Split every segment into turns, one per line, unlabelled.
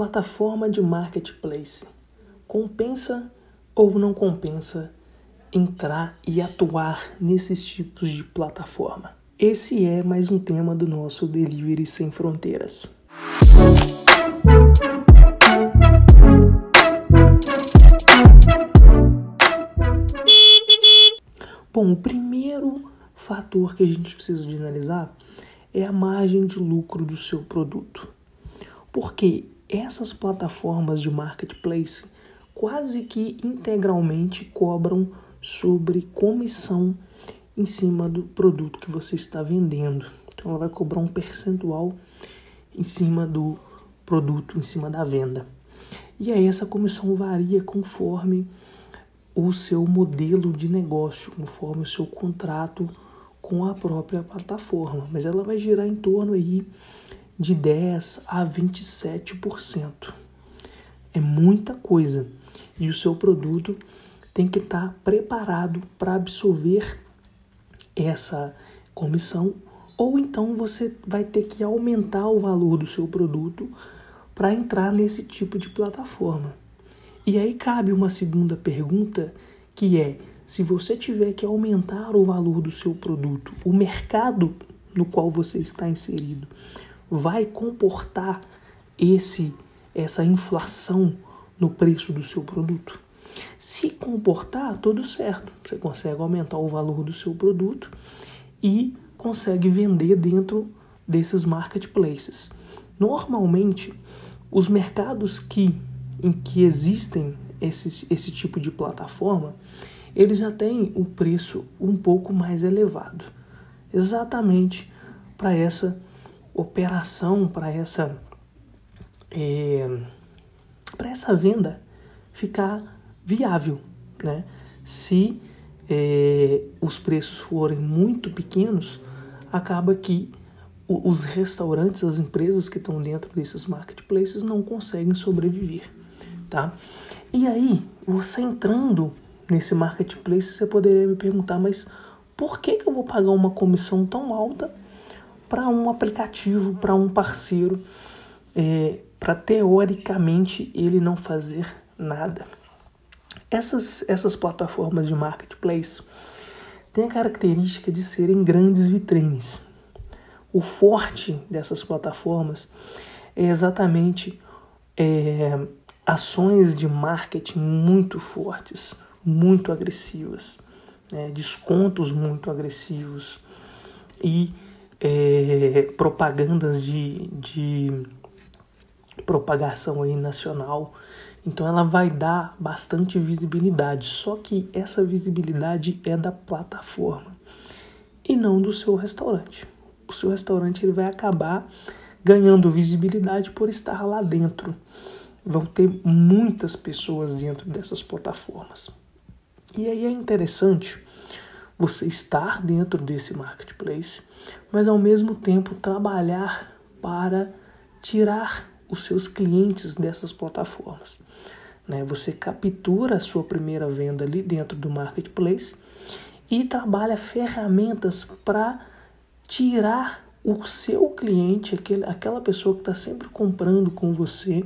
Plataforma de marketplace. Compensa ou não compensa entrar e atuar nesses tipos de plataforma? Esse é mais um tema do nosso Delivery Sem Fronteiras. Bom, o primeiro fator que a gente precisa de analisar é a margem de lucro do seu produto. Porque essas plataformas de marketplace quase que integralmente cobram sobre comissão em cima do produto que você está vendendo. Então ela vai cobrar um percentual em cima do produto, em cima da venda. E aí essa comissão varia conforme o seu modelo de negócio, conforme o seu contrato com a própria plataforma, mas ela vai girar em torno aí de 10 a 27%. É muita coisa. E o seu produto tem que estar preparado para absorver essa comissão, ou então você vai ter que aumentar o valor do seu produto para entrar nesse tipo de plataforma. E aí cabe uma segunda pergunta que é: se você tiver que aumentar o valor do seu produto, o mercado no qual você está inserido vai comportar esse essa inflação no preço do seu produto? Se comportar, tudo certo. Você consegue aumentar o valor do seu produto e consegue vender dentro desses marketplaces. Normalmente, os mercados que em que existem esse, esse tipo de plataforma, eles já têm o um preço um pouco mais elevado. Exatamente para essa operação, para essa é, para essa venda ficar viável, né? Se é, os preços forem muito pequenos, acaba que os restaurantes, as empresas que estão dentro desses marketplaces não conseguem sobreviver, tá? E aí, você entrando nesse marketplace, você poderia me perguntar, mas por que, que eu vou pagar uma comissão tão alta para um aplicativo, para um parceiro, é, para teoricamente ele não fazer nada? Essas, essas plataformas de marketplace têm a característica de serem grandes vitrines. O forte dessas plataformas é exatamente é, ações de marketing muito fortes, muito agressivas, né? descontos muito agressivos e é, propagandas de, de propagação aí nacional então ela vai dar bastante visibilidade, só que essa visibilidade é da plataforma e não do seu restaurante. O seu restaurante ele vai acabar ganhando visibilidade por estar lá dentro. Vão ter muitas pessoas dentro dessas plataformas. E aí é interessante você estar dentro desse marketplace, mas ao mesmo tempo trabalhar para tirar os seus clientes dessas plataformas. Né? Você captura a sua primeira venda ali dentro do marketplace e trabalha ferramentas para tirar o seu cliente, aquele, aquela pessoa que está sempre comprando com você,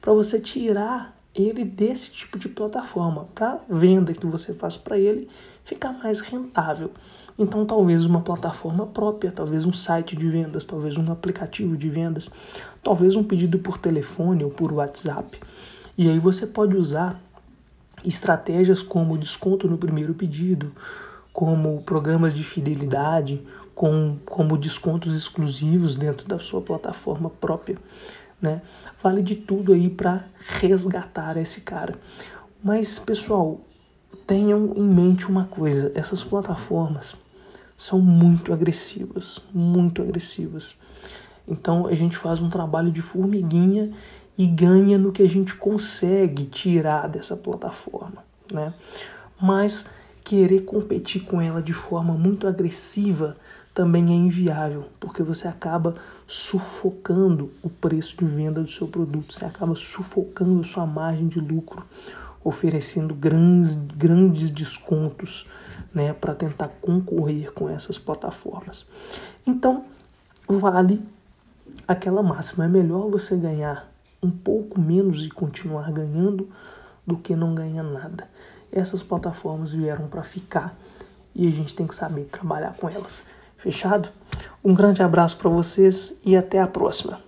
para você tirar ele desse tipo de plataforma, para venda que você faz para ele ficar mais rentável. Então, talvez uma plataforma própria, talvez um site de vendas, talvez um aplicativo de vendas, talvez um pedido por telefone ou por WhatsApp. E aí você pode usar estratégias como desconto no primeiro pedido, como programas de fidelidade, com, como descontos exclusivos dentro da sua plataforma própria. Né? Vale de tudo aí para resgatar esse cara. Mas, pessoal, tenham em mente uma coisa: essas plataformas são muito agressivas, muito agressivas. Então a gente faz um trabalho de formiguinha e ganha no que a gente consegue tirar dessa plataforma, né? Mas querer competir com ela de forma muito agressiva também é inviável, porque você acaba sufocando o preço de venda do seu produto, você acaba sufocando sua margem de lucro, oferecendo grandes, grandes descontos né, para tentar concorrer com essas plataformas. Então, vale aquela máxima: é melhor você ganhar um pouco menos e continuar ganhando do que não ganhar nada. Essas plataformas vieram para ficar e a gente tem que saber trabalhar com elas. Fechado? Um grande abraço para vocês e até a próxima.